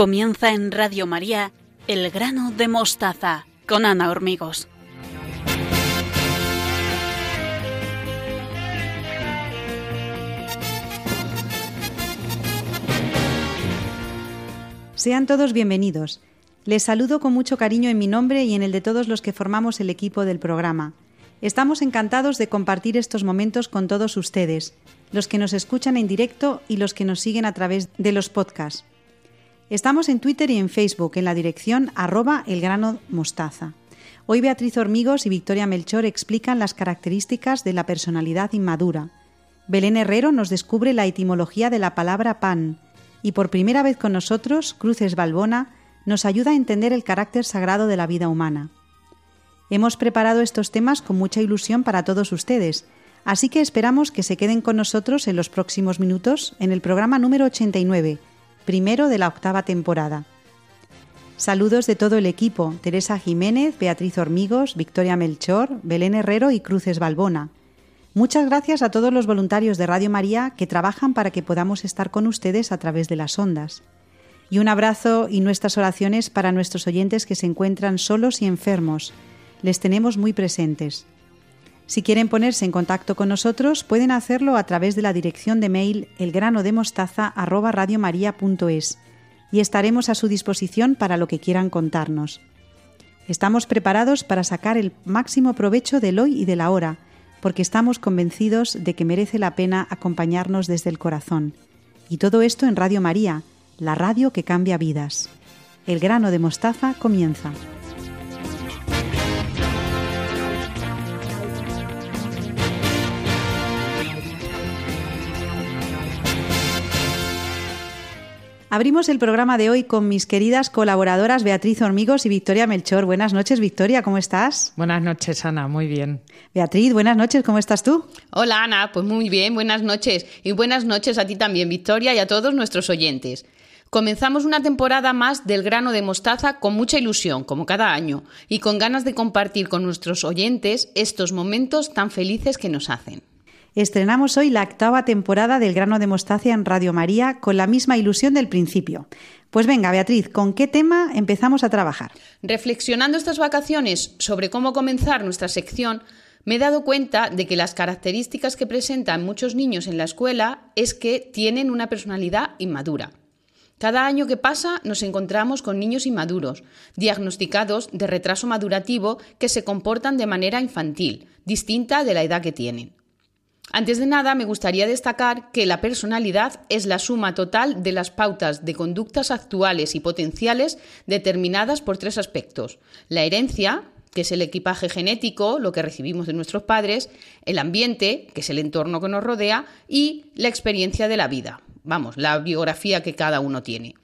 Comienza en Radio María El grano de mostaza con Ana Hormigos. Sean todos bienvenidos. Les saludo con mucho cariño en mi nombre y en el de todos los que formamos el equipo del programa. Estamos encantados de compartir estos momentos con todos ustedes, los que nos escuchan en directo y los que nos siguen a través de los podcasts. Estamos en Twitter y en Facebook en la dirección arroba elgranomostaza. Hoy Beatriz Hormigos y Victoria Melchor explican las características de la personalidad inmadura. Belén Herrero nos descubre la etimología de la palabra pan y por primera vez con nosotros, Cruces Balbona nos ayuda a entender el carácter sagrado de la vida humana. Hemos preparado estos temas con mucha ilusión para todos ustedes, así que esperamos que se queden con nosotros en los próximos minutos en el programa número 89, primero de la octava temporada. Saludos de todo el equipo, Teresa Jiménez, Beatriz Hormigos, Victoria Melchor, Belén Herrero y Cruces Balbona. Muchas gracias a todos los voluntarios de Radio María que trabajan para que podamos estar con ustedes a través de las ondas. Y un abrazo y nuestras oraciones para nuestros oyentes que se encuentran solos y enfermos. Les tenemos muy presentes. Si quieren ponerse en contacto con nosotros, pueden hacerlo a través de la dirección de mail elgranodemostaza@radiomaria.es y estaremos a su disposición para lo que quieran contarnos. Estamos preparados para sacar el máximo provecho del hoy y de la hora porque estamos convencidos de que merece la pena acompañarnos desde el corazón. Y todo esto en Radio María, la radio que cambia vidas. El grano de mostaza comienza. Abrimos el programa de hoy con mis queridas colaboradoras Beatriz Hormigos y Victoria Melchor. Buenas noches, Victoria, ¿cómo estás? Buenas noches, Ana, muy bien. Beatriz, buenas noches, ¿cómo estás tú? Hola, Ana, pues muy bien, buenas noches. Y buenas noches a ti también, Victoria, y a todos nuestros oyentes. Comenzamos una temporada más del grano de mostaza con mucha ilusión, como cada año, y con ganas de compartir con nuestros oyentes estos momentos tan felices que nos hacen. Estrenamos hoy la octava temporada del grano de mostaza en Radio María con la misma ilusión del principio. Pues venga, Beatriz, ¿con qué tema empezamos a trabajar? Reflexionando estas vacaciones sobre cómo comenzar nuestra sección, me he dado cuenta de que las características que presentan muchos niños en la escuela es que tienen una personalidad inmadura. Cada año que pasa nos encontramos con niños inmaduros, diagnosticados de retraso madurativo que se comportan de manera infantil, distinta de la edad que tienen. Antes de nada, me gustaría destacar que la personalidad es la suma total de las pautas de conductas actuales y potenciales determinadas por tres aspectos. La herencia, que es el equipaje genético, lo que recibimos de nuestros padres, el ambiente, que es el entorno que nos rodea, y la experiencia de la vida, vamos, la biografía que cada uno tiene.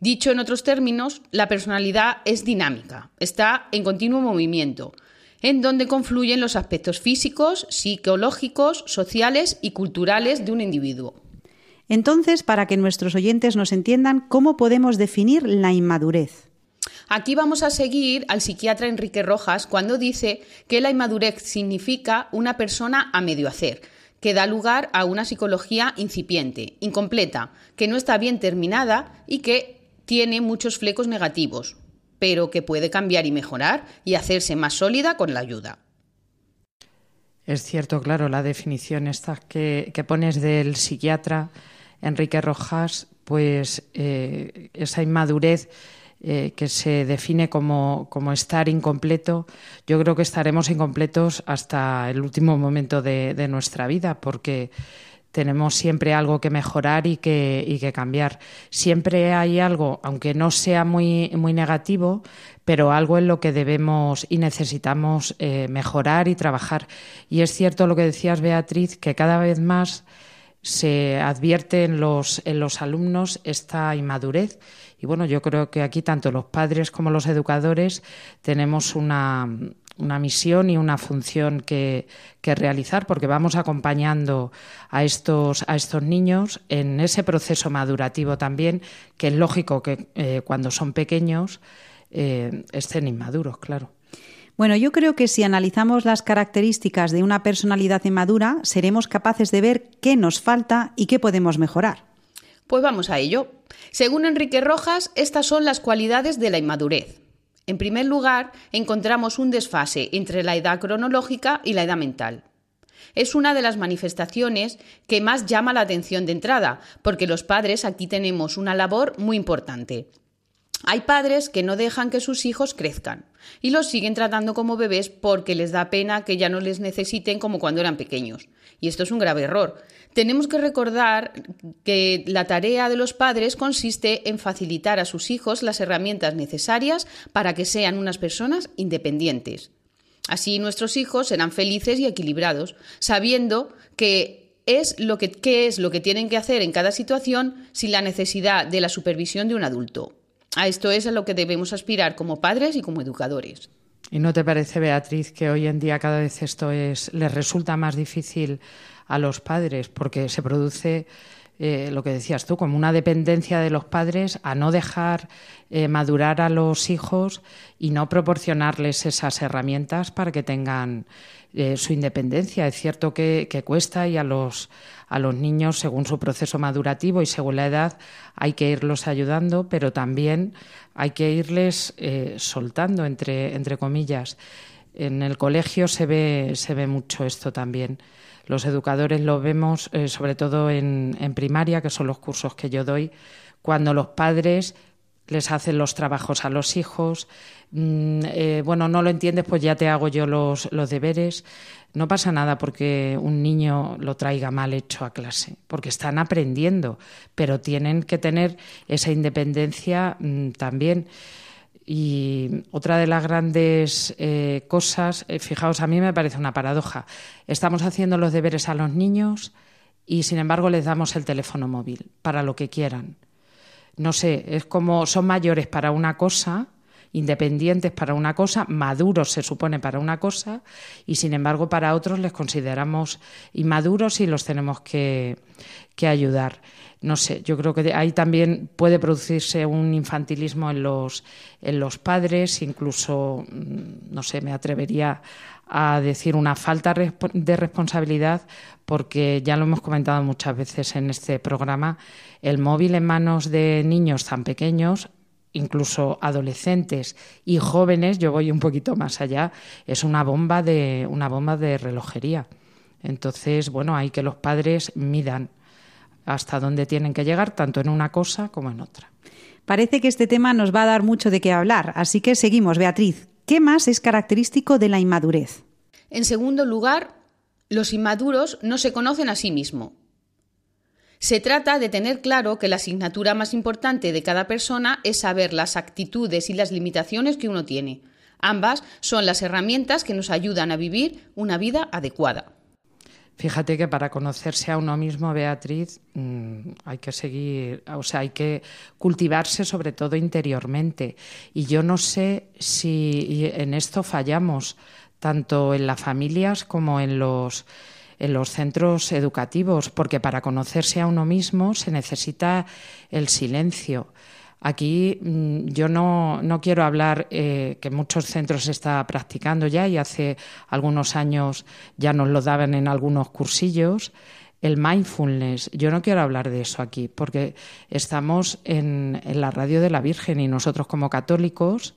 Dicho en otros términos, la personalidad es dinámica, está en continuo movimiento, en donde confluyen los aspectos físicos, psicológicos, sociales y culturales de un individuo. Entonces, para que nuestros oyentes nos entiendan, ¿cómo podemos definir la inmadurez? Aquí vamos a seguir al psiquiatra Enrique Rojas cuando dice que la inmadurez significa una persona a medio hacer, que da lugar a una psicología incipiente, incompleta, que no está bien terminada y que tiene muchos flecos negativos, pero que puede cambiar y mejorar y hacerse más sólida con la ayuda. Es cierto, claro, la definición esta que, pones del psiquiatra Enrique Rojas, pues eh, esa inmadurez eh, que se define como, estar incompleto, yo creo que estaremos incompletos hasta el último momento de, de nuestra vida, porque tenemos siempre algo que mejorar y que, cambiar. Siempre hay algo, aunque no sea muy, muy negativo, pero algo en lo que debemos y necesitamos eh, mejorar y trabajar. Y es cierto lo que decías, Beatriz, que cada vez más se advierte los, en los alumnos esta inmadurez. Y bueno, yo creo que aquí tanto los padres como los educadores tenemos una, una misión y una función que, realizar, porque vamos acompañando a estos, a estos niños en ese proceso madurativo también, que es lógico que eh, cuando son pequeños eh, estén inmaduros, claro. Bueno, yo creo que si analizamos las características de una personalidad inmadura, seremos capaces de ver qué nos falta y qué podemos mejorar. Pues vamos a ello. Según Enrique Rojas, estas son las cualidades de la inmadurez. En primer lugar, encontramos un desfase entre la edad cronológica y la edad mental. Es una de las manifestaciones que más llama la atención de entrada, porque los padres aquí tenemos una labor muy importante. Hay padres que no dejan que sus hijos crezcan y los siguen tratando como bebés porque les da pena que ya no les necesiten como cuando eran pequeños. Y esto es un grave error. Tenemos que recordar que la tarea de los padres consiste en facilitar a sus hijos las herramientas necesarias para que sean unas personas independientes. Así nuestros hijos serán felices y equilibrados, sabiendo que es lo que, qué es lo que tienen que hacer en cada situación sin la necesidad de la supervisión de un adulto. A esto es a lo que debemos aspirar como padres y como educadores. ¿Y no te parece, Beatriz, que hoy en día cada vez esto es, les resulta más difícil a los padres porque se produce eh, lo que decías tú, como una dependencia de los padres a no dejar eh, madurar a los hijos y no proporcionarles esas herramientas para que tengan eh, su independencia. Es cierto que, cuesta y a los, a los niños, según su proceso madurativo y según la edad, hay que irlos ayudando, pero también hay que irles soltando, entre, entre comillas. En el colegio se ve, se ve mucho esto también. Los educadores lo vemos eh, sobre todo en, primaria, que son los cursos que yo doy, cuando los padres les hacen los trabajos a los hijos. Mm, eh, bueno, no lo entiendes, pues ya te hago yo los, los, deberes. No pasa nada porque un niño lo traiga mal hecho a clase, porque están aprendiendo, pero tienen que tener esa independencia mm, también. Y otra de las grandes eh, cosas, eh, fijaos, a mí me parece una paradoja. Estamos haciendo los deberes a los niños y, sin embargo, les damos el teléfono móvil para lo que quieran. No sé, es como son mayores para una cosa, independientes para una cosa, maduros se supone para una cosa, y sin embargo para otros les consideramos inmaduros y los tenemos que, que ayudar no sé, yo creo que ahí también puede producirse un infantilismo en los, en los padres, incluso, mm, no sé, me atrevería a decir una falta de responsabilidad, porque ya lo hemos comentado muchas veces en este programa, el móvil en manos de niños tan pequeños incluso adolescentes y jóvenes, yo voy un poquito más allá, es una bomba de una bomba de relojería. Entonces, bueno, hay que los padres midan hasta dónde tienen que llegar, tanto en una cosa como en otra. Parece que este tema nos va a dar mucho de qué hablar, así que seguimos, Beatriz. ¿Qué más es característico de la inmadurez? En segundo lugar, los inmaduros no se conocen a sí mismos. Se trata de tener claro que la asignatura más importante de cada persona es saber las actitudes y las limitaciones que uno tiene. Ambas son las herramientas que nos ayudan a vivir una vida adecuada. Fíjate que para conocerse a uno mismo, Beatriz, mm, hay que seguir, o sea, hay que cultivarse sobre todo interiormente. Y yo no sé si en esto fallamos, tanto en las familias como en los, en los centros educativos, porque para conocerse a uno mismo se necesita el silencio. Aquí mm, yo no, quiero hablar eh, que muchos centros se está practicando ya y hace algunos años ya nos lo daban en algunos cursillos. El mindfulness, yo no quiero hablar de eso aquí porque estamos en la radio de la Virgen y nosotros como católicos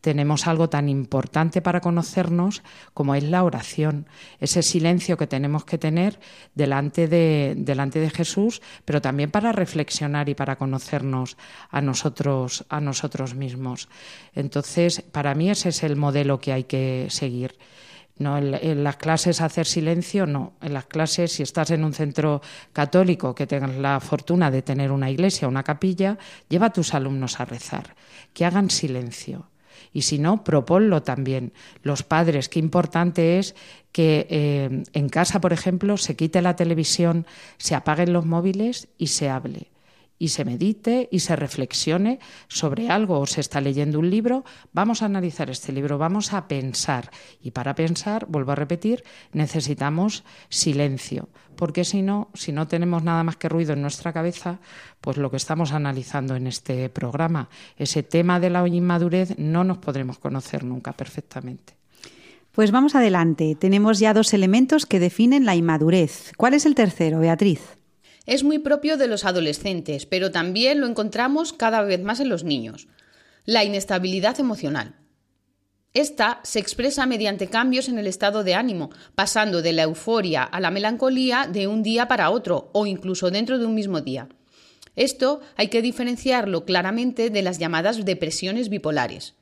tenemos algo tan importante para conocernos como es la oración, ese silencio que tenemos que tener delante de, delante de Jesús, pero también para reflexionar y para conocernos a nosotros, a nosotros mismos. Entonces, para mí ese es el modelo que hay que seguir. No, en, las clases hacer silencio, no. En las clases, si estás en un centro católico que tengas la fortuna de tener una iglesia, una capilla, lleva a tus alumnos a rezar, que hagan silencio y si no, proponlo también. Los padres, qué importante es que eh, en casa, por ejemplo, se quite la televisión, se apaguen los móviles y se hable. Y se medite y se reflexione sobre algo o se está leyendo un libro, vamos a analizar este libro, vamos a pensar. Y para pensar, vuelvo a repetir, necesitamos silencio, porque si no, si no tenemos nada más que ruido en nuestra cabeza, pues lo que estamos analizando en este programa, ese tema de la inmadurez, no nos podremos conocer nunca perfectamente. Pues vamos adelante. Tenemos ya dos elementos que definen la inmadurez. ¿Cuál es el tercero, Beatriz? Es muy propio de los adolescentes, pero también lo encontramos cada vez más en los niños. La inestabilidad emocional. Esta se expresa mediante cambios en el estado de ánimo, pasando de la euforia a la melancolía de un día para otro o incluso dentro de un mismo día. Esto hay que diferenciarlo claramente de las llamadas depresiones bipolares.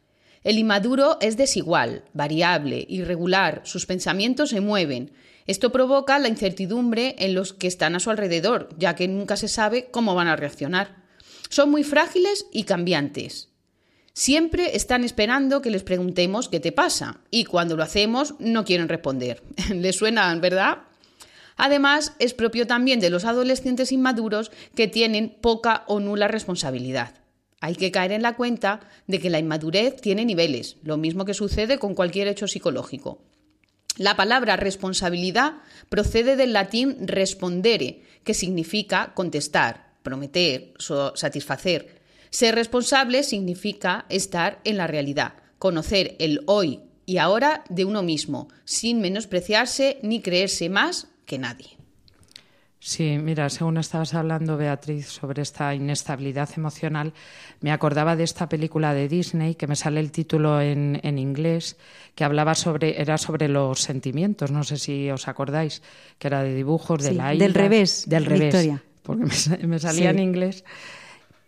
El inmaduro es desigual, variable, irregular, sus pensamientos se mueven. Esto provoca la incertidumbre en los que están a su alrededor, ya que nunca se sabe cómo van a reaccionar. Son muy frágiles y cambiantes. Siempre están esperando que les preguntemos qué te pasa y cuando lo hacemos no quieren responder. ¿Les suenan, verdad? Además, es propio también de los adolescentes inmaduros que tienen poca o nula responsabilidad. Hay que caer en la cuenta de que la inmadurez tiene niveles, lo mismo que sucede con cualquier hecho psicológico. La palabra responsabilidad procede del latín respondere, que significa contestar, prometer, satisfacer. Ser responsable significa estar en la realidad, conocer el hoy y ahora de uno mismo, sin menospreciarse ni creerse más que nadie. Sí, mira, según estabas hablando, Beatriz, sobre esta inestabilidad emocional, me acordaba de esta película de Disney, que me sale el título en, en inglés, que hablaba sobre, era sobre los sentimientos, no sé si os acordáis, que era de dibujos de la Del revés, del revés, Victoria. porque me, salía en inglés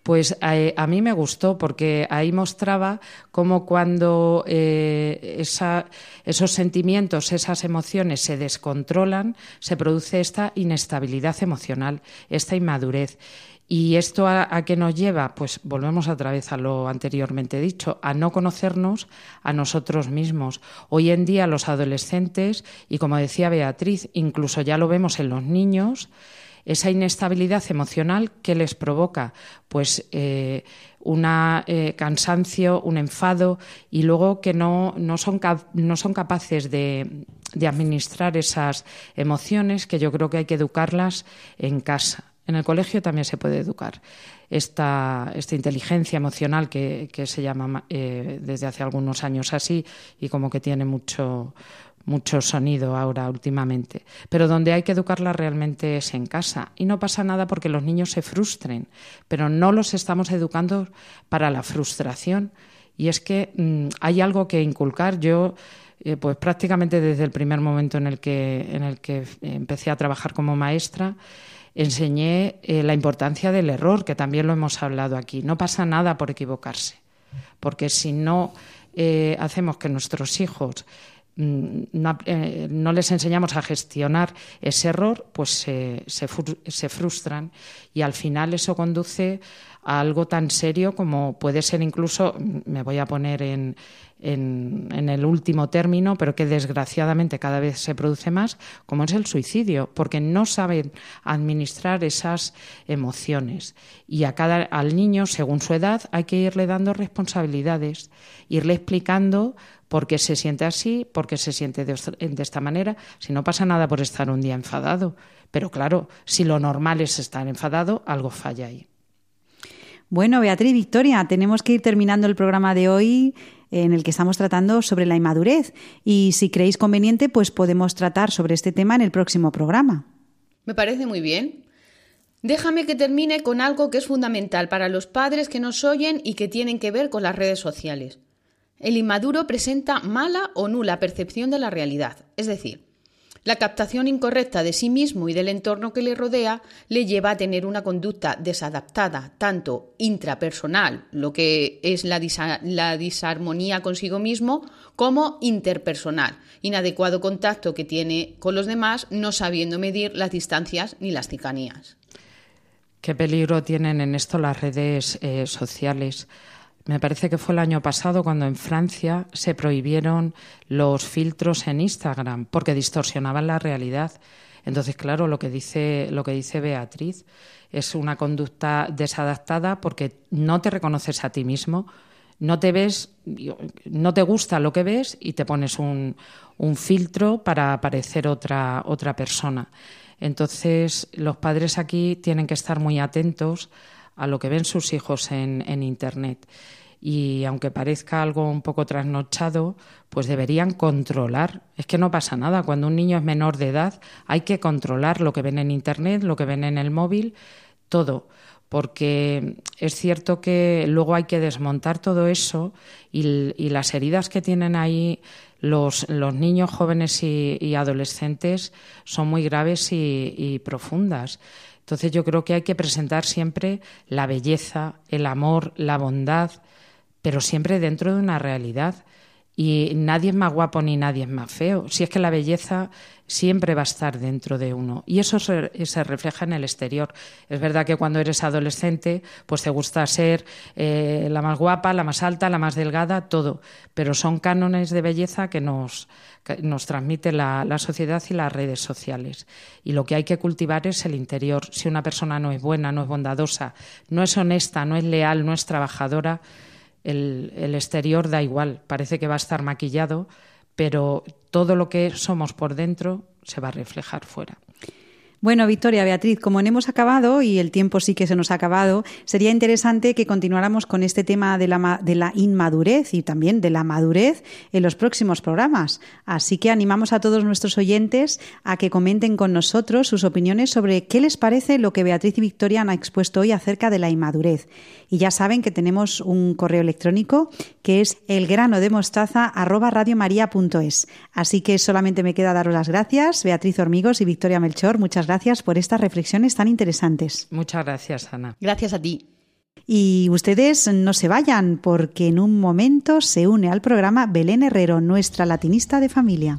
pues eh, a, mí me gustó porque ahí mostraba cómo cuando eh, esos sentimientos, esas emociones se descontrolan, se produce esta inestabilidad emocional, esta inmadurez. ¿Y esto a, a, qué nos lleva? Pues volvemos otra vez a lo anteriormente dicho, a no conocernos a nosotros mismos. Hoy en día los adolescentes, y como decía Beatriz, incluso ya lo vemos en los niños, esa inestabilidad emocional que les provoca pues eh, un eh, cansancio, un enfado y luego que no, no, son, no son capaces de, de administrar esas emociones que yo creo que hay que educarlas en casa. En el colegio también se puede educar esta, esta inteligencia emocional que, que se llama eh, desde hace algunos años así y como que tiene mucho, mucho sonido ahora últimamente, pero donde hay que educarla realmente es en casa. Y no pasa nada porque los niños se frustren, pero no los estamos educando para la frustración. Y es que mm, hay algo que inculcar. Yo, eh, pues prácticamente desde el primer momento en el que, en el que empecé a trabajar como maestra, enseñé eh, la importancia del error, que también lo hemos hablado aquí. No pasa nada por equivocarse, porque si no eh, hacemos que nuestros hijos Mm, eh, no, les enseñamos a gestionar ese error, pues se, se, frustran. Y al final eso conduce a algo tan serio como puede ser incluso, mm, me voy a poner en, en, el último término, pero que desgraciadamente cada vez se produce más, como es el suicidio, porque no saben administrar esas emociones. Y a cada, al niño, según su edad, hay que irle dando responsabilidades, irle explicando porque se siente así, porque se siente de, esta manera, si no pasa nada por estar un día enfadado. Pero claro, si lo normal es estar enfadado, algo falla ahí. Bueno, Beatriz, Victoria, tenemos que ir terminando el programa de hoy en el que estamos tratando sobre la inmadurez. Y si creéis conveniente, pues podemos tratar sobre este tema en el próximo programa. Me parece muy bien. Déjame que termine con algo que es fundamental para los padres que nos oyen y que tienen que ver con las redes sociales. El inmaduro presenta mala o nula percepción de la realidad, es decir, la captación incorrecta de sí mismo y del entorno que le rodea le lleva a tener una conducta desadaptada, tanto intrapersonal, lo que es la, disarmonía consigo mismo, como interpersonal, inadecuado contacto que tiene con los demás, no sabiendo medir las distancias ni las cercanías. ¿Qué peligro tienen en esto las redes eh, sociales? Me parece que fue el año pasado cuando en Francia se prohibieron los filtros en Instagram porque distorsionaban la realidad. Entonces, claro, lo que dice, lo que dice Beatriz es una conducta desadaptada porque no te reconoces a ti mismo, no te ves, no te gusta lo que ves y te pones un, un filtro para parecer otra, otra persona. Entonces, los padres aquí tienen que estar muy atentos a lo que ven sus hijos en, en Internet. Y aunque parezca algo un poco trasnochado, pues deberían controlar. Es que no pasa nada. Cuando un niño es menor de edad, hay que controlar lo que ven en Internet, lo que ven en el móvil, todo porque es cierto que luego hay que desmontar todo eso y, las heridas que tienen ahí los, niños, jóvenes y, adolescentes son muy graves y, profundas. Entonces yo creo que hay que presentar siempre la belleza, el amor, la bondad, pero siempre dentro de una realidad. Y nadie es más guapo ni nadie es más feo. Si es que la belleza siempre va a estar dentro de uno. Y eso se, refleja en el exterior. Es verdad que cuando eres adolescente, pues te gusta ser eh, la más guapa, la más alta, la más delgada, todo. Pero son cánones de belleza que nos, nos transmite la, la, sociedad y las redes sociales. Y lo que hay que cultivar es el interior. Si una persona no es buena, no es bondadosa, no es honesta, no es leal, no es trabajadora, el, exterior da igual. Parece que va a estar maquillado, pero todo lo que somos por dentro se va a reflejar fuera. Bueno, Victoria, Beatriz, como hemos acabado y el tiempo sí que se nos ha acabado, sería interesante que continuáramos con este tema de la, de la inmadurez y también de la madurez en los próximos programas. Así que animamos a todos nuestros oyentes a que comenten con nosotros sus opiniones sobre qué les parece lo que Beatriz y Victoria han expuesto hoy acerca de la inmadurez. Y ya saben que tenemos un correo electrónico que es elgranodemostaza@radiomaria.es. Así que solamente me queda daros las gracias, Beatriz Hormigos y Victoria Melchor. Muchas gracias por estas reflexiones tan interesantes. Muchas gracias, Ana. Gracias a ti. Y ustedes no se vayan porque en un momento se une al programa Belén Herrero, nuestra latinista de familia.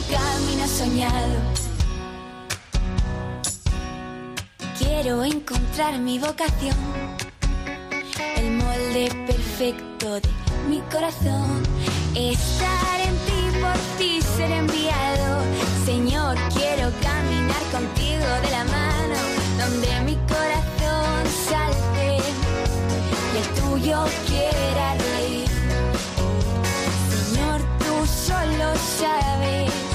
¿cuál es tu camino soñado? Quiero encontrar mi vocación, el molde perfecto de mi corazón. Estar en ti, por ti ser enviado. Señor, quiero caminar contigo de la mano, donde mi corazón salte y el tuyo quiera reír. Señor, tú solo sabes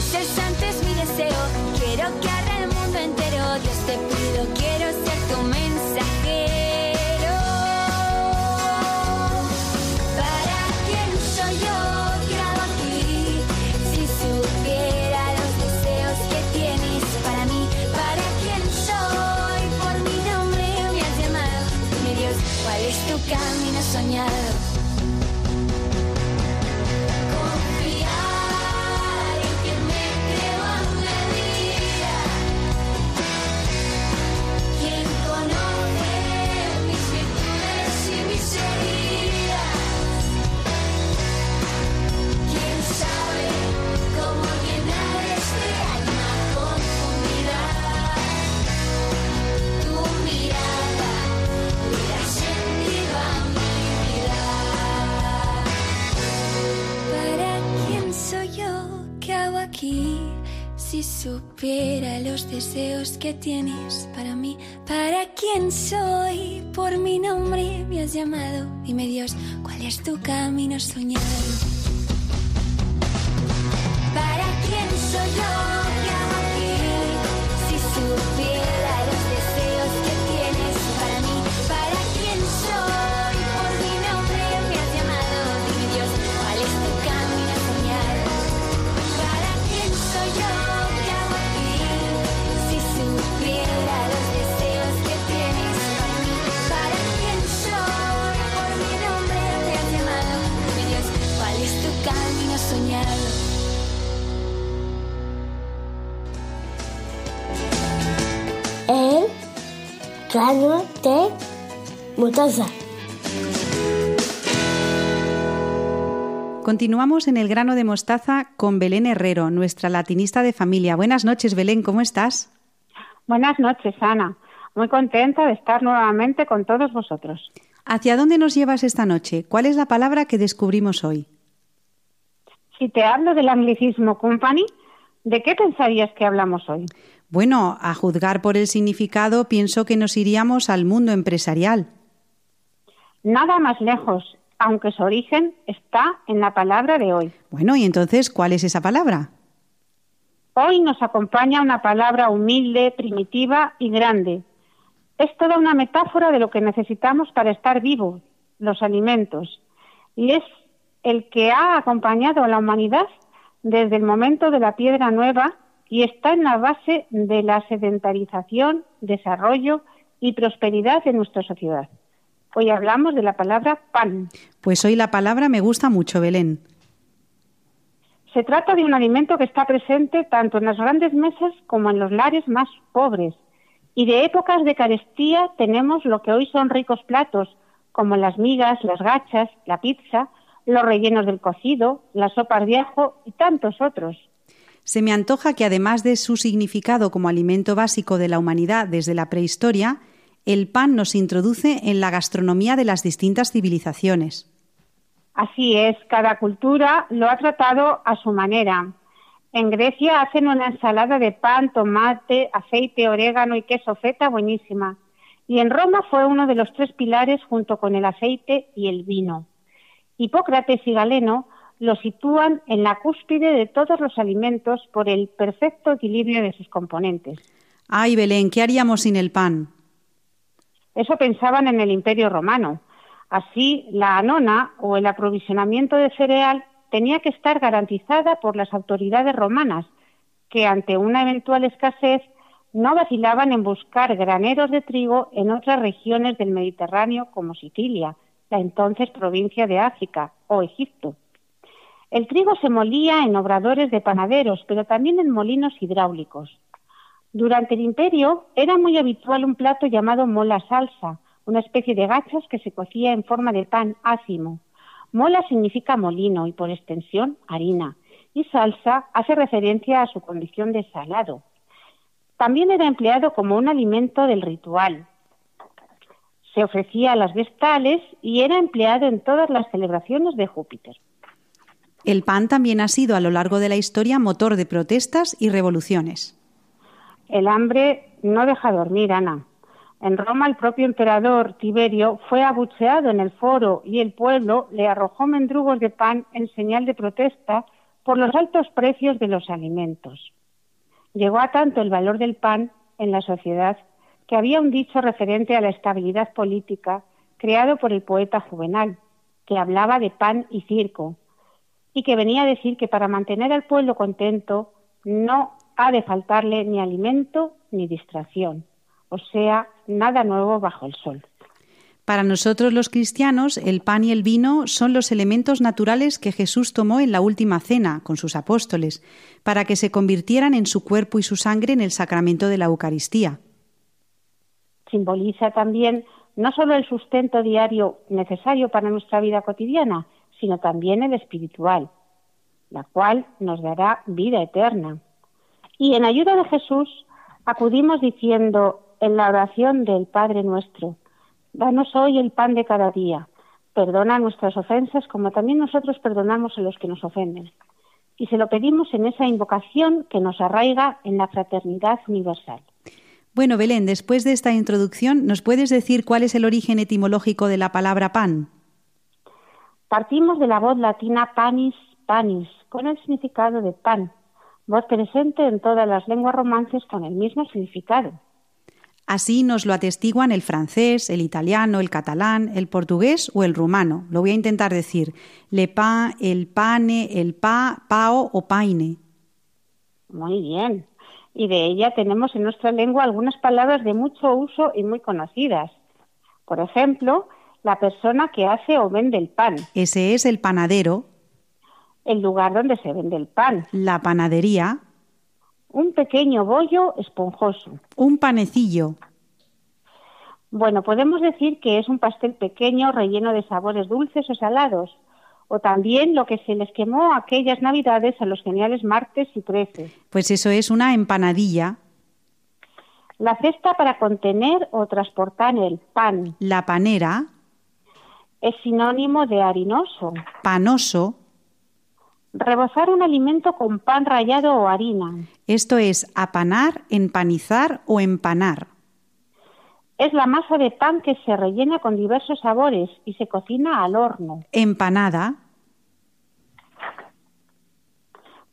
ser santo es mi deseo. Quiero que haga el mundo entero. Dios te pido, quiero ser tu mensajero. Si supiera los deseos que tienes para mí, para quién soy, por mi nombre me has llamado. Dime Dios, ¿cuál es tu camino soñado? ¿Para quién soy yo? Grano de mostaza. Continuamos en el grano de mostaza con Belén Herrero, nuestra latinista de familia. Buenas noches, Belén, ¿cómo estás? Buenas noches, Ana. Muy contenta de estar nuevamente con todos vosotros. ¿Hacia dónde nos llevas esta noche? ¿Cuál es la palabra que descubrimos hoy? Si te hablo del anglicismo company, ¿de qué pensarías que hablamos hoy? Bueno, a juzgar por el significado, pienso que nos iríamos al mundo empresarial. Nada más lejos, aunque su origen está en la palabra de hoy. Bueno, y entonces, ¿cuál es esa palabra? Hoy nos acompaña una palabra humilde, primitiva y grande. Es toda una metáfora de lo que necesitamos para estar vivos, los alimentos. Y es el que ha acompañado a la humanidad desde el momento de la piedra nueva y está en la base de la sedentarización, desarrollo y prosperidad de nuestra sociedad. Hoy hablamos de la palabra pan. Pues hoy la palabra me gusta mucho, Belén. Se trata de un alimento que está presente tanto en las grandes mesas como en los lares más pobres. Y de épocas de carestía tenemos lo que hoy son ricos platos, como las migas, las gachas, la pizza, los rellenos del cocido, la sopa viejo y tantos otros. Se me antoja que además de su significado como alimento básico de la humanidad desde la prehistoria, el pan nos introduce en la gastronomía de las distintas civilizaciones. Así es, cada cultura lo ha tratado a su manera. En Grecia hacen una ensalada de pan, tomate, aceite, orégano y queso feta buenísima. Y en Roma fue uno de los tres pilares junto con el aceite y el vino. Hipócrates y Galeno lo sitúan en la cúspide de todos los alimentos por el perfecto equilibrio de sus componentes. Ay, Belén, ¿qué haríamos sin el pan? Eso pensaban en el Imperio Romano. Así, la anona o el aprovisionamiento de cereal tenía que estar garantizada por las autoridades romanas, que ante una eventual escasez no vacilaban en buscar graneros de trigo en otras regiones del Mediterráneo como Sicilia, la entonces provincia de África, o Egipto. El trigo se molía en obradores de panaderos, pero también en molinos hidráulicos. Durante el imperio era muy habitual un plato llamado mola salsa, una especie de gachas que se cocía en forma de pan ácimo. Mola significa molino y por extensión harina, y salsa hace referencia a su condición de salado. También era empleado como un alimento del ritual. Se ofrecía a las vestales y era empleado en todas las celebraciones de Júpiter. El pan también ha sido a lo largo de la historia motor de protestas y revoluciones. El hambre no deja dormir, Ana. En Roma el propio emperador Tiberio fue abucheado en el foro y el pueblo le arrojó mendrugos de pan en señal de protesta por los altos precios de los alimentos. Llegó a tanto el valor del pan en la sociedad que había un dicho referente a la estabilidad política creado por el poeta Juvenal, que hablaba de pan y circo, y que venía a decir que para mantener al pueblo contento no ha de faltarle ni alimento ni distracción, o sea, nada nuevo bajo el sol. Para nosotros los cristianos, el pan y el vino son los elementos naturales que Jesús tomó en la última cena con sus apóstoles, para que se convirtieran en su cuerpo y su sangre en el sacramento de la Eucaristía. Simboliza también no solo el sustento diario necesario para nuestra vida cotidiana, sino también el espiritual, la cual nos dará vida eterna. Y en ayuda de Jesús acudimos diciendo en la oración del Padre nuestro, danos hoy el pan de cada día, perdona nuestras ofensas como también nosotros perdonamos a los que nos ofenden. Y se lo pedimos en esa invocación que nos arraiga en la fraternidad universal. Bueno, Belén, después de esta introducción, ¿nos puedes decir cuál es el origen etimológico de la palabra pan? Partimos de la voz latina panis, panis, con el significado de pan, voz presente en todas las lenguas romances con el mismo significado. Así nos lo atestiguan el francés, el italiano, el catalán, el portugués o el rumano. Lo voy a intentar decir. Le pain, el pane, el pa, pao o paine. Muy bien. Y de ella tenemos en nuestra lengua algunas palabras de mucho uso y muy conocidas. Por ejemplo, la persona que hace o vende el pan. Ese es el panadero el lugar donde se vende el pan. La panadería. Un pequeño bollo esponjoso. Un panecillo. Bueno, podemos decir que es un pastel pequeño relleno de sabores dulces o salados, o también lo que se les quemó aquellas navidades a los geniales martes y trece. Pues eso es una empanadilla. La cesta para contener o transportar el pan La panera. Es sinónimo de harinoso. Panoso. Rebozar un alimento con pan rallado o harina. Esto es apanar, empanizar o empanar. Es la masa de pan que se rellena con diversos sabores y se cocina al horno. Empanada.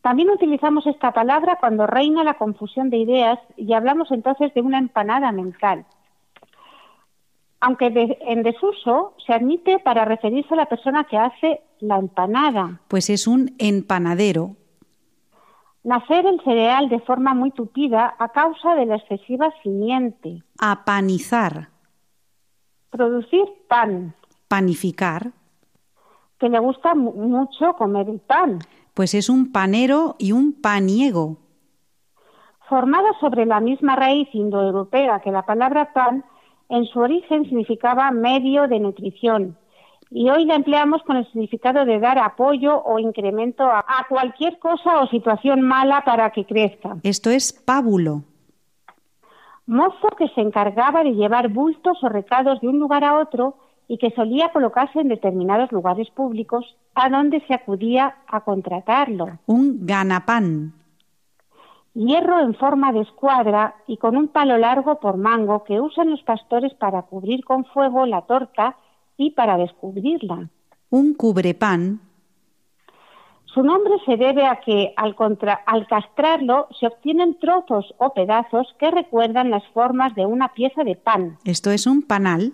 También utilizamos esta palabra cuando reina la confusión de ideas y hablamos entonces de una empanada mental. Aunque de- en desuso se admite para referirse a la persona que hace la empanada. Pues es un empanadero. Nacer el cereal de forma muy tupida a causa de la excesiva simiente. Apanizar. Producir pan, Panificar. que le gusta mu- mucho comer el pan. Pues es un panero y un paniego. Formada sobre la misma raíz indoeuropea que la palabra pan, en su origen significaba medio de nutrición y hoy la empleamos con el significado de dar apoyo o incremento a, a cualquier cosa o situación mala para que crezca. Esto es pábulo. Mozo que se encargaba de llevar bultos o recados de un lugar a otro y que solía colocarse en determinados lugares públicos a donde se acudía a contratarlo. Un ganapán. Hierro en forma de escuadra y con un palo largo por mango que usan los pastores para cubrir con fuego la torta y para descubrirla. Un cubrepan. Su nombre se debe a que al, contra- al castrarlo se obtienen trozos o pedazos que recuerdan las formas de una pieza de pan. Esto es un panal.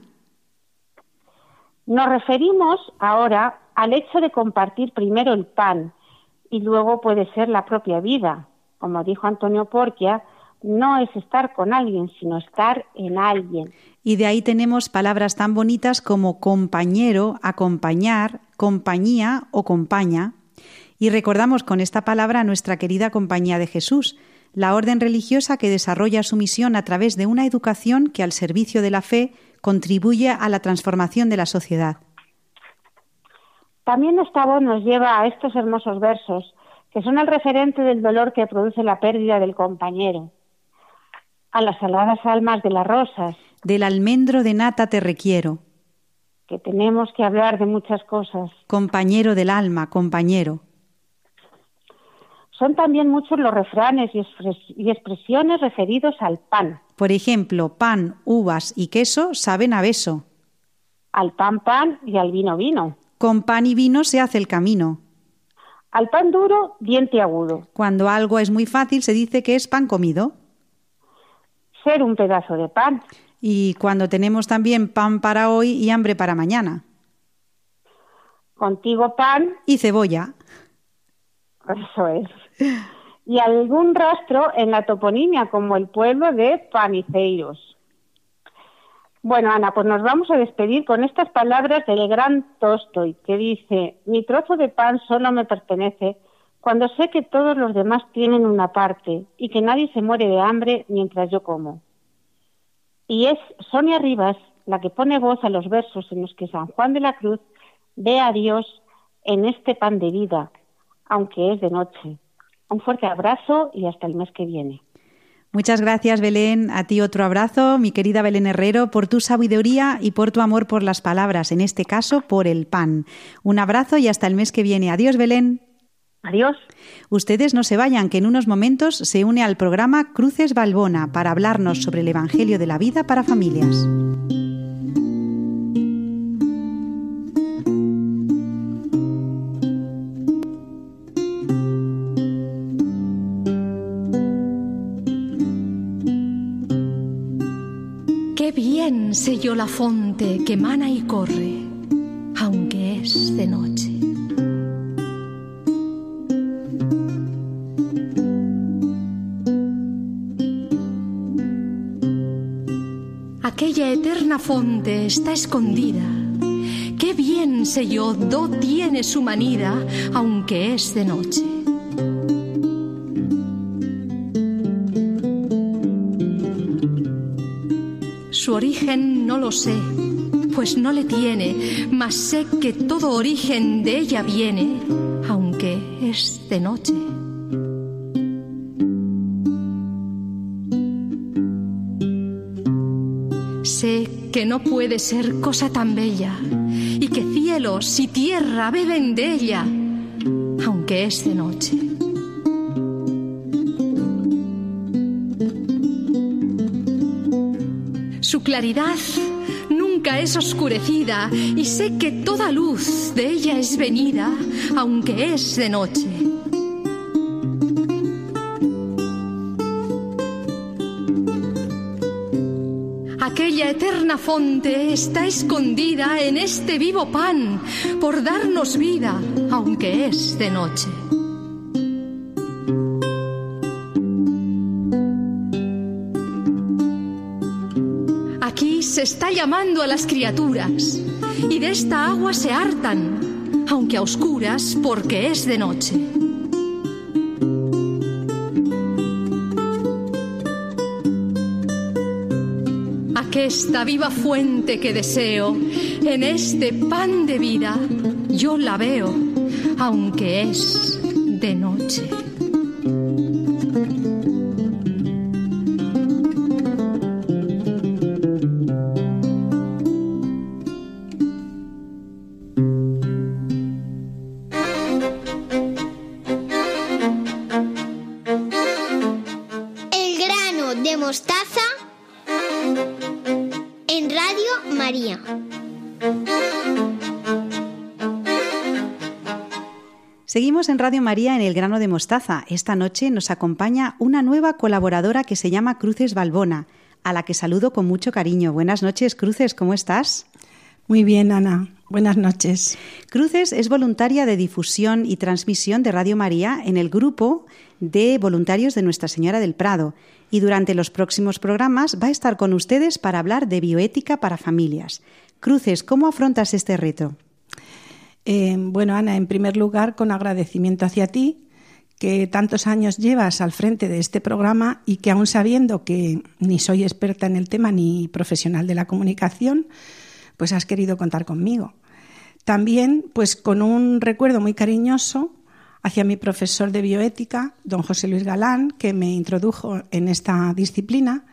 Nos referimos ahora al hecho de compartir primero el pan y luego puede ser la propia vida. Como dijo Antonio Porquia, no es estar con alguien, sino estar en alguien. Y de ahí tenemos palabras tan bonitas como compañero, acompañar, compañía o compaña. Y recordamos con esta palabra a nuestra querida Compañía de Jesús, la orden religiosa que desarrolla su misión a través de una educación que al servicio de la fe contribuye a la transformación de la sociedad. También esta voz nos lleva a estos hermosos versos, que son el referente del dolor que produce la pérdida del compañero. A las aladas almas de las rosas, Del almendro de nata te requiero, que tenemos que hablar de muchas cosas. compañero del alma, compañero. Son también muchos los refranes y, expres- y expresiones referidos al pan. Por ejemplo, pan, uvas y queso saben a beso. Al pan pan y al vino vino. Con pan y vino se hace el camino. Al pan duro, diente agudo. Cuando algo es muy fácil se dice que es pan comido. Ser un pedazo de pan. Y cuando tenemos también pan para hoy y hambre para mañana. Contigo pan, Y cebolla. eso es. Y algún rastro en la toponimia, como el pueblo de Paniceiros. Bueno, Ana, pues nos vamos a despedir con estas palabras del gran Tolstoy, que dice, mi trozo de pan solo me pertenece cuando sé que todos los demás tienen una parte y que nadie se muere de hambre mientras yo como. Y es Sonia Rivas la que pone voz a los versos en los que San Juan de la Cruz ve a Dios en este pan de vida, aunque es de noche. Un fuerte abrazo y hasta el mes que viene. Muchas gracias, Belén. A ti otro abrazo, mi querida Belén Herrero, por tu sabiduría y por tu amor por las palabras, en este caso por el pan. Un abrazo y hasta el mes que viene. Adiós, Belén. Adiós. Ustedes no se vayan, que en unos momentos se une al programa Cruces Balbona para hablarnos sobre el Evangelio de la vida para familias. Qué bien yo la fonte que mana y corre, aunque es de noche. Aquella eterna fonte está escondida. Qué bien yo do tiene su manida, aunque es de noche. Su origen no lo sé, pues no le tiene, mas sé que todo origen de ella viene, aunque es de noche. Sé que no puede ser cosa tan bella y que cielos y tierra beben de ella, aunque es de noche. Claridad nunca es oscurecida y sé que toda luz de ella es venida, aunque es de noche. Aquella eterna fonte está escondida en este vivo pan por darnos vida, aunque es de noche. Se está llamando a las criaturas y de esta agua se hartan, aunque a oscuras porque es de noche. Aquesta viva fuente que deseo, en este pan de vida, yo la veo, aunque es mostaza en Radio María. Seguimos en Radio María en el grano de mostaza. Esta noche nos acompaña una nueva colaboradora que se llama Cruces Balbona, a la que saludo con mucho cariño. Buenas noches, Cruces, ¿cómo estás? Muy bien, Ana. Buenas noches. Cruces es voluntaria de difusión y transmisión de Radio María en el grupo de voluntarios de Nuestra Señora del Prado y durante los próximos programas va a estar con ustedes para hablar de bioética para familias. Cruces, ¿cómo afrontas este reto? Eh, bueno, Ana, en primer lugar, con agradecimiento hacia ti, que tantos años llevas al frente de este programa y que aún sabiendo que ni soy experta en el tema ni profesional de la comunicación, pues has querido contar conmigo. También, pues con un recuerdo muy cariñoso hacia mi profesor de bioética, don José Luis Galán, que me introdujo en esta disciplina.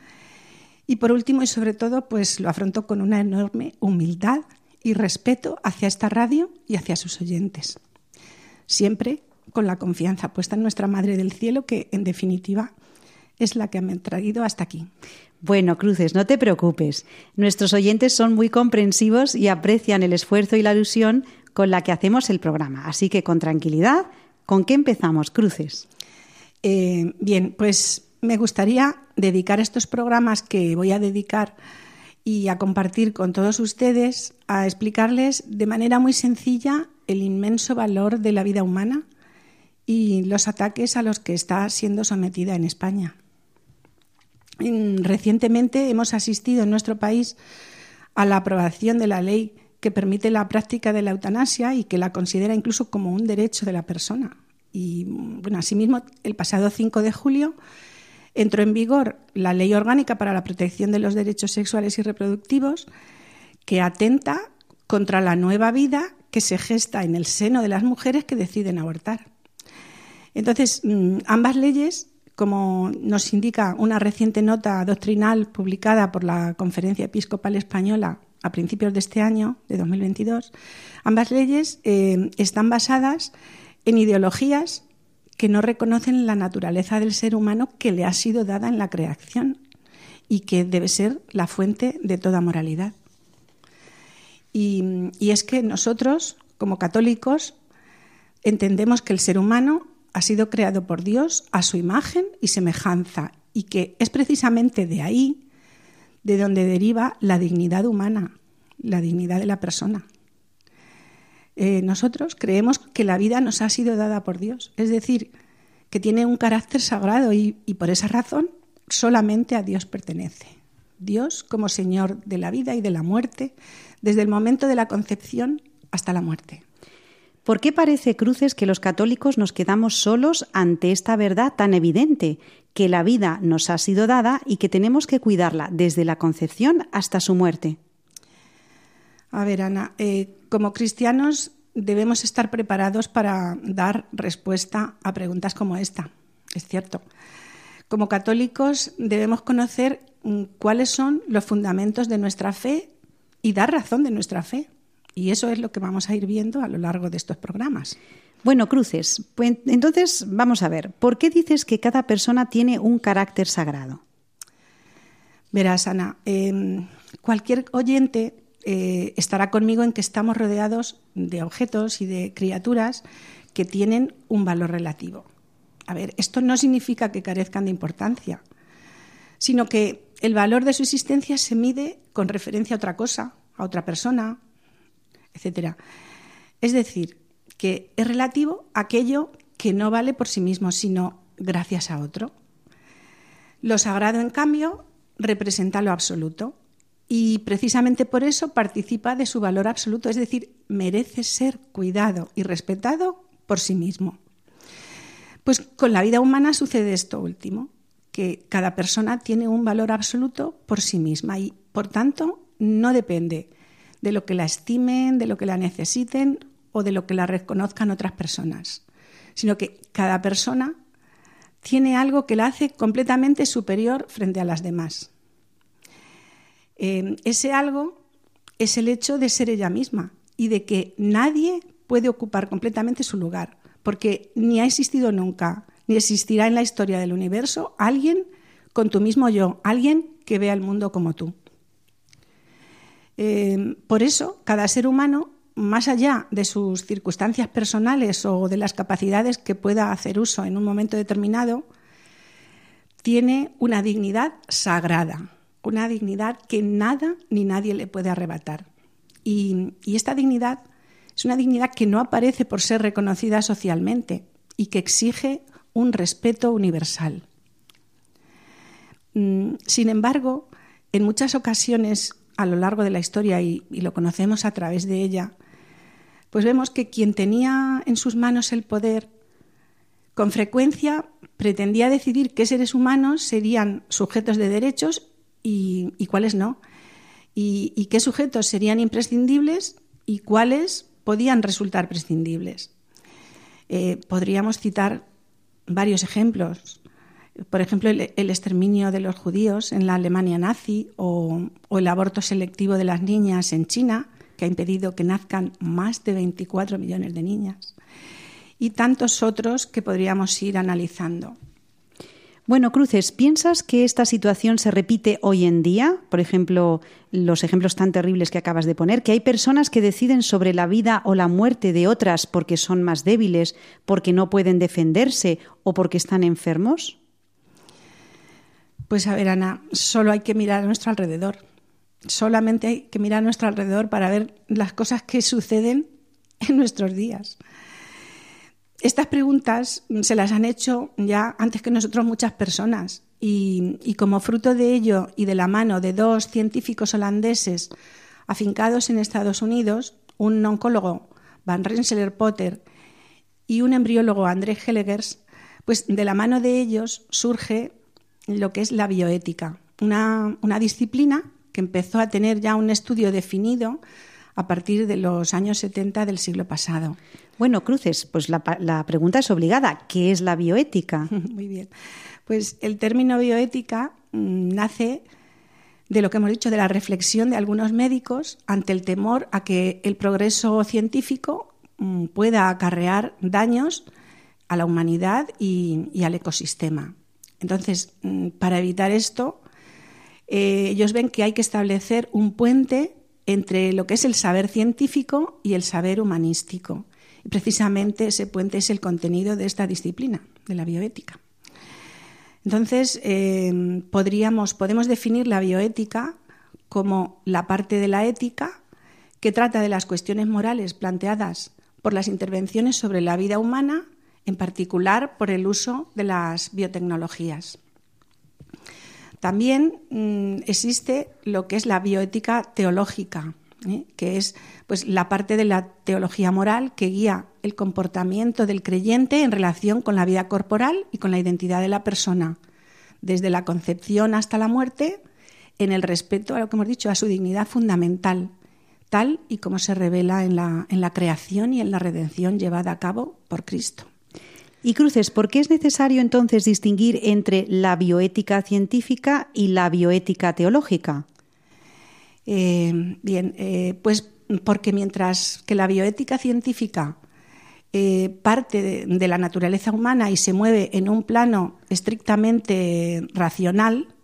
Y por último y sobre todo, pues lo afronto con una enorme humildad y respeto hacia esta radio y hacia sus oyentes. Siempre con la confianza puesta en nuestra Madre del Cielo, que en definitiva es la que me ha traído hasta aquí. Bueno, Cruces, no te preocupes. Nuestros oyentes son muy comprensivos y aprecian el esfuerzo y la ilusión con la que hacemos el programa. Así que con tranquilidad, ¿con qué empezamos, Cruces? Eh, bien, pues me gustaría dedicar estos programas que voy a dedicar y a compartir con todos ustedes, a explicarles de manera muy sencilla el inmenso valor de la vida humana y los ataques a los que está siendo sometida en España. Recientemente hemos asistido en nuestro país a la aprobación de la ley que permite la práctica de la eutanasia y que la considera incluso como un derecho de la persona. Y bueno, asimismo, el pasado 5 de julio entró en vigor la Ley Orgánica para la Protección de los Derechos Sexuales y Reproductivos, que atenta contra la nueva vida que se gesta en el seno de las mujeres que deciden abortar. Entonces, ambas leyes como nos indica una reciente nota doctrinal publicada por la Conferencia Episcopal Española a principios de este año, de 2022, ambas leyes eh, están basadas en ideologías que no reconocen la naturaleza del ser humano que le ha sido dada en la creación y que debe ser la fuente de toda moralidad. Y, y es que nosotros, como católicos, entendemos que el ser humano ha sido creado por Dios a su imagen y semejanza y que es precisamente de ahí de donde deriva la dignidad humana, la dignidad de la persona. Eh, nosotros creemos que la vida nos ha sido dada por Dios, es decir, que tiene un carácter sagrado y, y por esa razón solamente a Dios pertenece. Dios como Señor de la vida y de la muerte, desde el momento de la concepción hasta la muerte. ¿Por qué parece, Cruces, que los católicos nos quedamos solos ante esta verdad tan evidente, que la vida nos ha sido dada y que tenemos que cuidarla desde la concepción hasta su muerte? A ver, Ana, eh, como cristianos debemos estar preparados para dar respuesta a preguntas como esta. Es cierto. Como católicos debemos conocer mm, cuáles son los fundamentos de nuestra fe y dar razón de nuestra fe. Y eso es lo que vamos a ir viendo a lo largo de estos programas. Bueno, Cruces, pues entonces vamos a ver, ¿por qué dices que cada persona tiene un carácter sagrado? Verás, Ana, em, cualquier oyente eh, estará conmigo en que estamos rodeados de objetos y de criaturas que tienen un valor relativo. A ver, esto no significa que carezcan de importancia, sino que el valor de su existencia se mide con referencia a otra cosa, a otra persona, etc. Es decir, que es relativo aquello que no vale por sí mismo, sino gracias a otro. Lo sagrado, en cambio, representa lo absoluto y precisamente por eso participa de su valor absoluto, es decir, merece ser cuidado y respetado por sí mismo. Pues con la vida humana sucede esto último, que cada persona tiene un valor absoluto por sí misma y, por tanto, no depende de lo que la estimen, de lo que la necesiten o de lo que la reconozcan otras personas, sino que cada persona tiene algo que la hace completamente superior frente a las demás. Eh, ese algo es el hecho de ser ella misma y de que nadie puede ocupar completamente su lugar, porque ni ha existido nunca, ni existirá en la historia del universo alguien con tu mismo yo, alguien que vea el mundo como tú. Eh, por eso, cada ser humano, más allá de sus circunstancias personales o de las capacidades que pueda hacer uso en un momento determinado, tiene una dignidad sagrada, una dignidad que nada ni nadie le puede arrebatar. Y, y esta dignidad es una dignidad que no aparece por ser reconocida socialmente y que exige un respeto universal. Mm, sin embargo, en muchas ocasiones a lo largo de la historia y, lo conocemos a través de ella, pues vemos que quien tenía en sus manos el poder con frecuencia pretendía decidir qué seres humanos serían sujetos de derechos y, cuáles no, y, qué sujetos serían imprescindibles y cuáles podían resultar prescindibles. Eh, podríamos citar varios ejemplos por ejemplo, el, exterminio de los judíos en la Alemania nazi o, el aborto selectivo de las niñas en China, que ha impedido que nazcan más de 24 millones de niñas, y tantos otros que podríamos ir analizando. Bueno, Cruces, ¿piensas que esta situación se repite hoy en día? Por ejemplo, los ejemplos tan terribles que acabas de poner, que hay personas que deciden sobre la vida o la muerte de otras porque son más débiles, porque no pueden defenderse o porque están enfermos. Pues a ver, Ana, solo hay que mirar a nuestro alrededor. Solamente hay que mirar a nuestro alrededor para ver las cosas que suceden en nuestros días. Estas preguntas se las han hecho ya antes que nosotros muchas personas y, como fruto de ello y de la mano de dos científicos holandeses afincados en Estados Unidos, un oncólogo, Van Rensselaer Potter, y un embriólogo, André Hellegers, pues de la mano de ellos surge lo que es la bioética, una, disciplina que empezó a tener ya un estudio definido a partir de los años 70 del siglo pasado. Bueno, Cruces, pues la, la, pregunta es obligada. ¿Qué es la bioética? Muy bien. Pues el término bioética mm, nace de lo que hemos dicho, de la reflexión de algunos médicos ante el temor a que el progreso científico mm, pueda acarrear daños a la humanidad y al ecosistema. Entonces, mm, para evitar esto, eh, ellos ven que hay que establecer un puente entre lo que es el saber científico y el saber humanístico. Y precisamente ese puente es el contenido de esta disciplina, de la bioética. Entonces, eh, podríamos, podemos definir la bioética como la parte de la ética que trata de las cuestiones morales planteadas por las intervenciones sobre la vida humana en particular por el uso de las biotecnologías. También mm, existe lo que es la bioética teológica, ¿eh? que es pues, la parte de la teología moral que guía el comportamiento del creyente en relación con la vida corporal y con la identidad de la persona, desde la concepción hasta la muerte, en el respeto a lo que hemos dicho, a su dignidad fundamental, tal y como se revela en la, en la creación y en la redención llevada a cabo por Cristo. Y Cruces, ¿por qué es necesario entonces distinguir entre la bioética científica y la bioética teológica? Eh, bien, eh, pues porque mientras que la bioética científica eh, parte de, la naturaleza humana y se mueve en un plano estrictamente racional,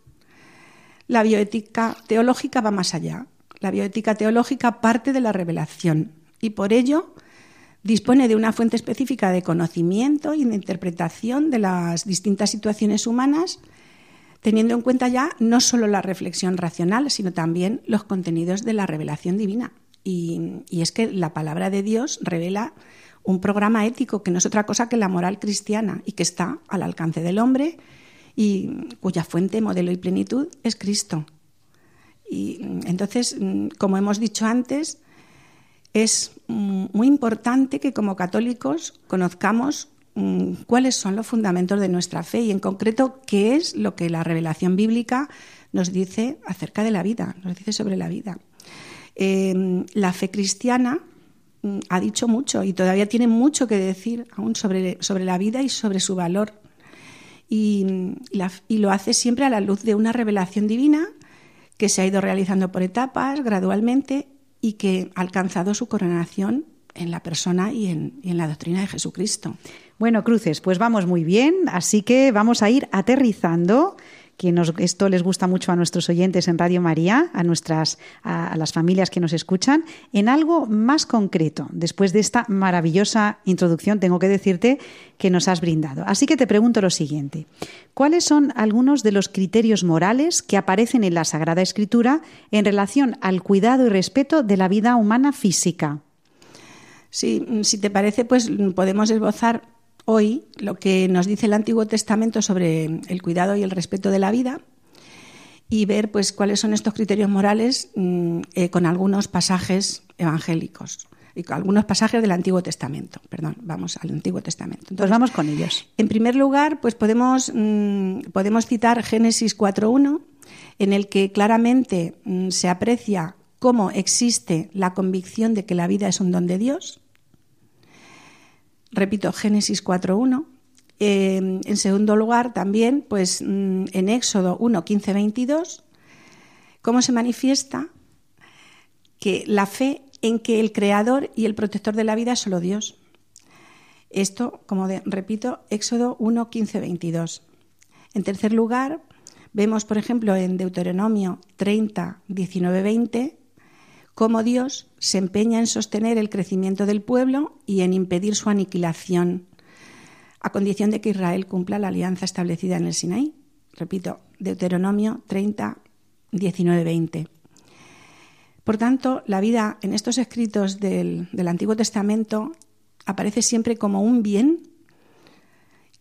la bioética teológica va más allá. La bioética teológica parte de la revelación y por ello dispone de una fuente específica de conocimiento y de interpretación de las distintas situaciones humanas, teniendo en cuenta ya no solo la reflexión racional, sino también los contenidos de la revelación divina. Y, y, es que la palabra de Dios revela un programa ético que no es otra cosa que la moral cristiana y que está al alcance del hombre y cuya fuente, modelo y plenitud es Cristo. Y entonces, como hemos dicho antes, es mm, muy importante que como católicos conozcamos mm, cuáles son los fundamentos de nuestra fe y en concreto qué es lo que la revelación bíblica nos dice acerca de la vida, nos dice sobre la vida. Em, la fe cristiana mm, ha dicho mucho y todavía tiene mucho que decir aún sobre, sobre la vida y sobre su valor. Y, y lo hace siempre a la luz de una revelación divina que se ha ido realizando por etapas, gradualmente, y que ha alcanzado su coronación en la persona y en, y en, la doctrina de Jesucristo. Bueno, Cruces, pues vamos muy bien, así que vamos a ir aterrizando que esto les gusta mucho a nuestros oyentes en Radio María, a nuestras a, las familias que nos escuchan, en algo más concreto. Después de esta maravillosa introducción, tengo que decirte que nos has brindado. Así que te pregunto lo siguiente: ¿Cuáles son algunos de los criterios morales que aparecen en la Sagrada Escritura en relación al cuidado y respeto de la vida humana física? Sí, si te parece, pues podemos esbozar hoy lo que nos dice el Antiguo Testamento sobre el cuidado y el respeto de la vida y ver pues cuáles son estos criterios morales mm, eh, con algunos pasajes evangélicos y con algunos pasajes del Antiguo Testamento. Perdón, vamos al Antiguo Testamento. Entonces, pues vamos con ellos. En primer lugar, pues podemos, mm, podemos citar Génesis 4.1, en el que claramente mm, se aprecia cómo existe la convicción de que la vida es un don de Dios repito, Génesis 4.1. Eh, en segundo lugar, también, pues mm, en Éxodo 1, 15, 22, cómo se manifiesta que la fe en que el creador y el protector de la vida es solo Dios. Esto, como repito, Éxodo 1, 15, 22. En tercer lugar, vemos, por ejemplo, en Deuteronomio 30, 19, 20, cómo Dios se empeña en sostener el crecimiento del pueblo y en impedir su aniquilación, a condición de que Israel cumpla la alianza establecida en el Sinaí. Repito, Deuteronomio 30, 19, 20. Por tanto, la vida en estos escritos del, del Antiguo Testamento aparece siempre como un bien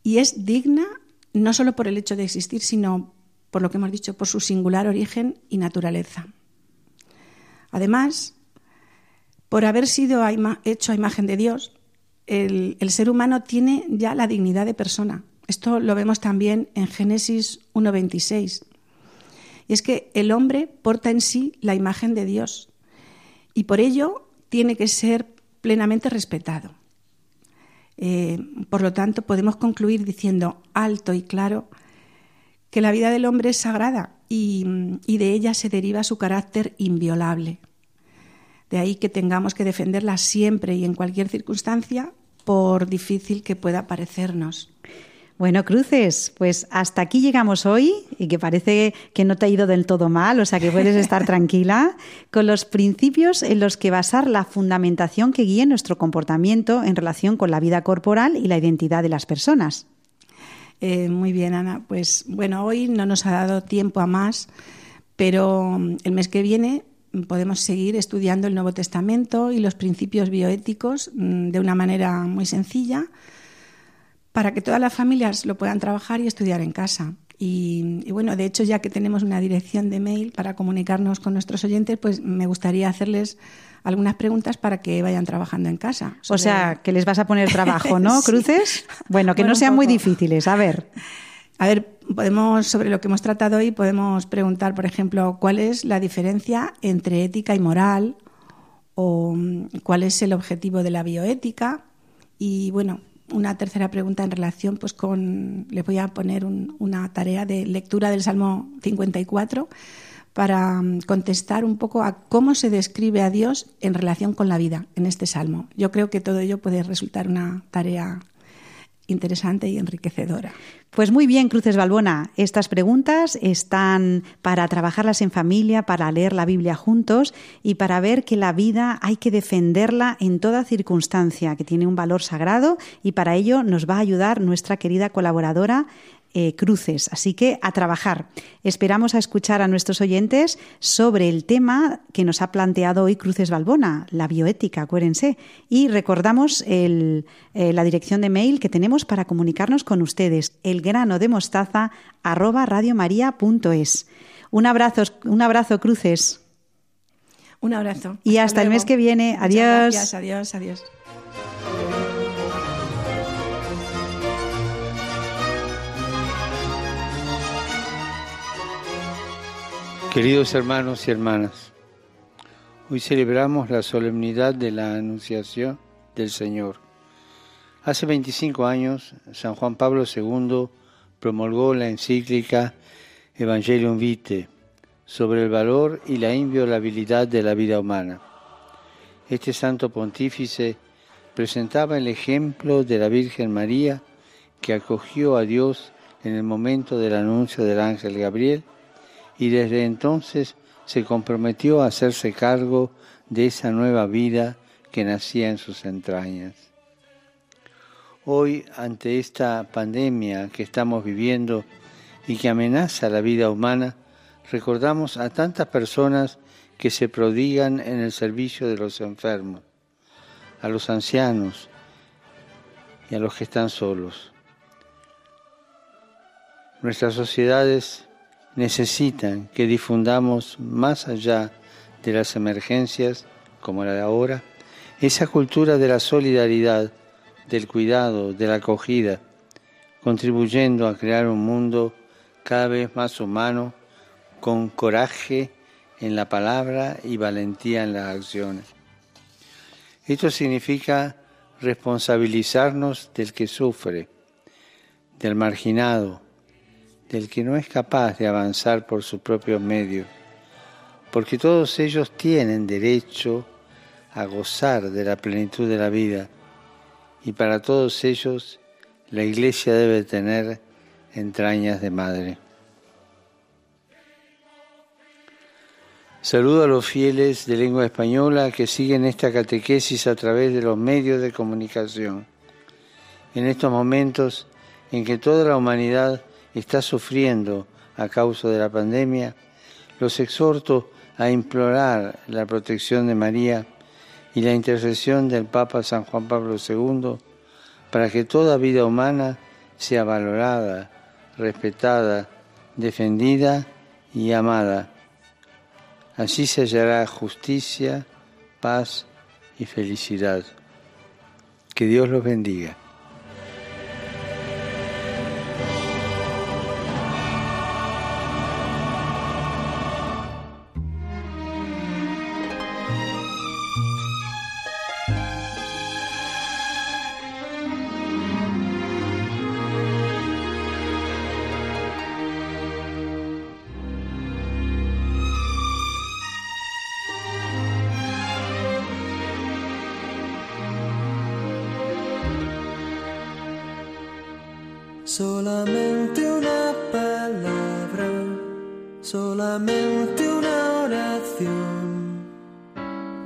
y es digna no solo por el hecho de existir, sino por lo que hemos dicho, por su singular origen y naturaleza. Además, por haber sido hecho a imagen de Dios, el, ser humano tiene ya la dignidad de persona. Esto lo vemos también en Génesis 1.26. Y es que el hombre porta en sí la imagen de Dios y por ello tiene que ser plenamente respetado. Eh, por lo tanto, podemos concluir diciendo alto y claro que la vida del hombre es sagrada y, de ella se deriva su carácter inviolable. De ahí que tengamos que defenderla siempre y en cualquier circunstancia, por difícil que pueda parecernos. Bueno, Cruces, pues hasta aquí llegamos hoy y que parece que no te ha ido del todo mal, o sea que puedes estar tranquila con los principios en los que basar la fundamentación que guíe nuestro comportamiento en relación con la vida corporal y la identidad de las personas. Eh, muy bien, Ana. Pues bueno, hoy no nos ha dado tiempo a más, pero mm, el mes que viene podemos seguir estudiando el Nuevo Testamento y los principios bioéticos mm, de una manera muy sencilla para que todas las familias lo puedan trabajar y estudiar en casa. Y, y, bueno, de hecho, ya que tenemos una dirección de mail para comunicarnos con nuestros oyentes, pues me gustaría hacerles algunas preguntas para que vayan trabajando en casa. O sea, que les vas a poner trabajo, ¿no, Cruces? Bueno, que no sean muy difíciles. A ver. A ver, podemos, sobre lo que hemos tratado hoy, podemos preguntar, por ejemplo, cuál es la diferencia entre ética y moral o mm, cuál es el objetivo de la bioética. Y bueno, una tercera pregunta en relación pues con, les voy a poner una tarea de lectura del Salmo 54 para mm, contestar un poco a cómo se describe a Dios en relación con la vida en este salmo. Yo creo que todo ello puede resultar una tarea interesante y enriquecedora. Pues muy bien, Cruces Balbona. Estas preguntas están para trabajarlas en familia, para leer la Biblia juntos y para ver que la vida hay que defenderla en toda circunstancia, que tiene un valor sagrado y para ello nos va a ayudar nuestra querida colaboradora eh, cruces. Así que a trabajar. Esperamos a escuchar a nuestros oyentes sobre el tema que nos ha planteado hoy Cruces Balbona, la bioética, acuérdense. Y recordamos el, eh, la dirección de mail que tenemos para comunicarnos con ustedes, elgrano de mostaza arroba radiomaria.es. Un abrazo, un abrazo, Cruces. Un abrazo. Y hasta, el mes que viene. adiós. Gracias, adiós, adiós. Queridos hermanos y hermanas, hoy celebramos la solemnidad de la Anunciación del Señor. Hace 25 años, San Juan Pablo II promulgó la encíclica Evangelium Vitae sobre el valor y la inviolabilidad de la vida humana. Este santo pontífice presentaba el ejemplo de la Virgen María que acogió a Dios en el momento del anuncio del ángel Gabriel y desde entonces se comprometió a hacerse cargo de esa nueva vida que nacía en sus entrañas. Hoy, ante esta pandemia que estamos viviendo y que amenaza la vida humana, recordamos a tantas personas que se prodigan en el servicio de los enfermos, a los ancianos y a los que están solos. Nuestras sociedades necesitan que difundamos más allá de las emergencias como la de ahora, esa cultura de la solidaridad, del cuidado, de la acogida, contribuyendo a crear un mundo cada vez más humano, con coraje en la palabra y valentía en las acciones. Esto significa responsabilizarnos del que sufre, del marginado, del que no es capaz de avanzar por su propio medio, porque todos ellos tienen derecho a gozar de la plenitud de la vida y para todos ellos la Iglesia debe tener entrañas de madre. Saludo a los fieles de lengua española que siguen esta catequesis a través de los medios de comunicación. En estos momentos en que toda la humanidad está sufriendo a causa de la pandemia, los exhorto a implorar la protección de María y la intercesión del Papa San Juan Pablo II para que toda vida humana sea valorada, respetada, defendida y amada. Así se hallará justicia, paz y felicidad. Que Dios los bendiga.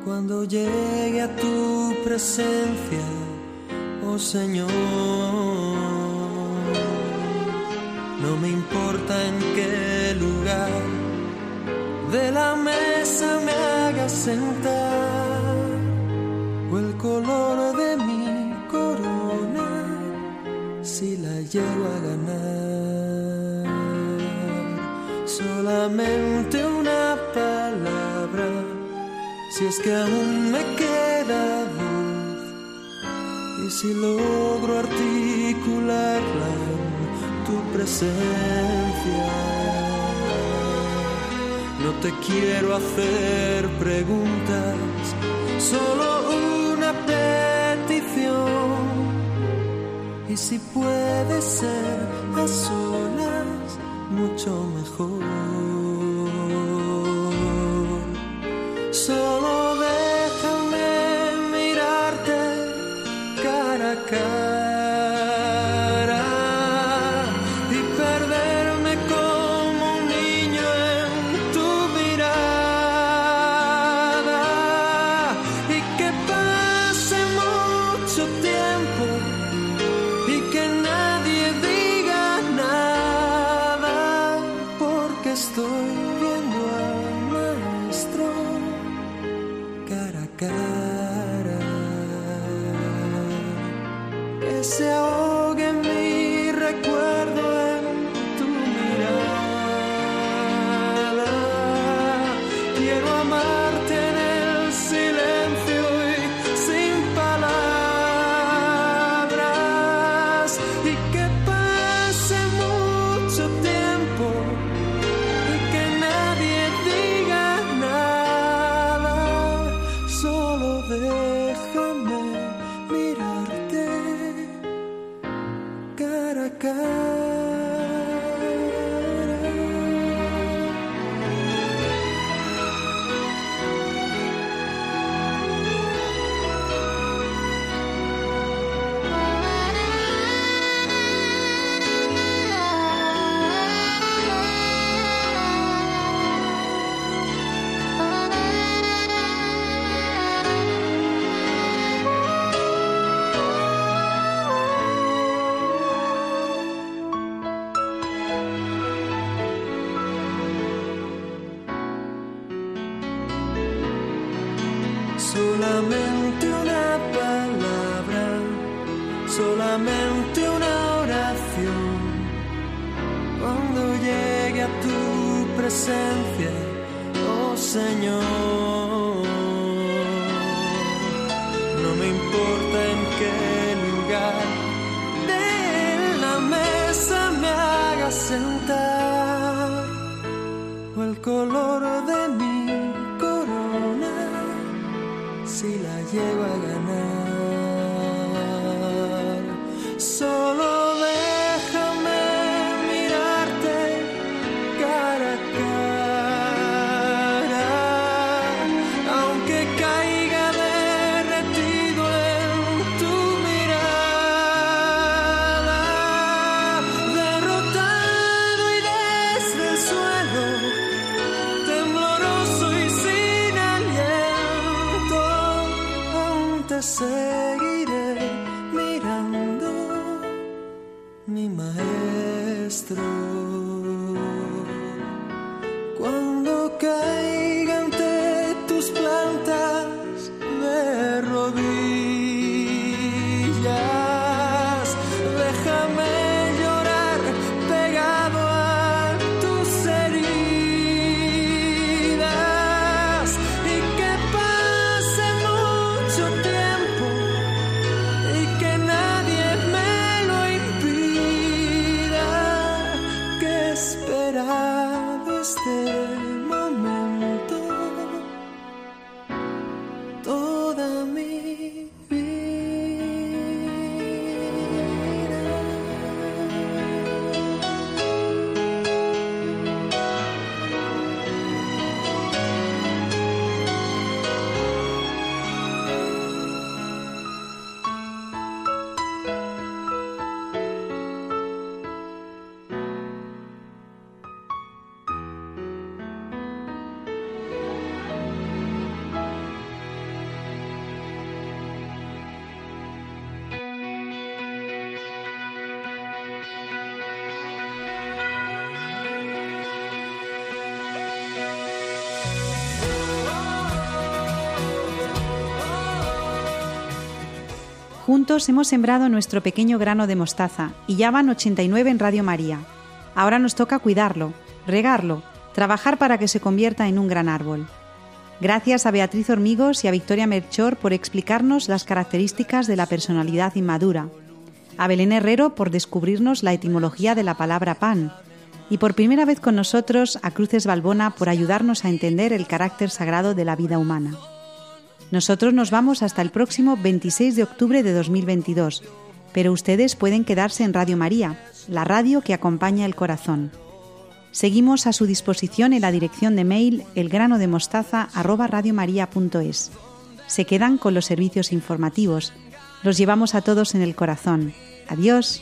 Cuando llegue a tu presencia, oh Señor, no me importa en qué lugar de la mesa me hagas sentar o el color de mi corona si la llevo a ganar. Solamente un si es que aún me queda voz y si logro articularla en tu presencia. No te quiero hacer preguntas, solo una petición. Y si puede ser a solas, mucho mejor. Juntos hemos sembrado nuestro pequeño grano de mostaza y ya van 89 en Radio María. Ahora nos toca cuidarlo, regarlo, trabajar para que se convierta en un gran árbol. Gracias a Beatriz Hormigos y a Victoria Merchor por explicarnos las características de la personalidad inmadura. A Belén Herrero por descubrirnos la etimología de la palabra pan. Y por primera vez con nosotros a Cruces Balbona por ayudarnos a entender el carácter sagrado de la vida humana. Nosotros nos vamos hasta el próximo 26 de octubre de 2022, pero ustedes pueden quedarse en Radio María, la radio que acompaña el corazón. Seguimos a su disposición en la dirección de mail elgranodemostaza@radiomaria.es. Se quedan con los servicios informativos. Los llevamos a todos en el corazón. Adiós.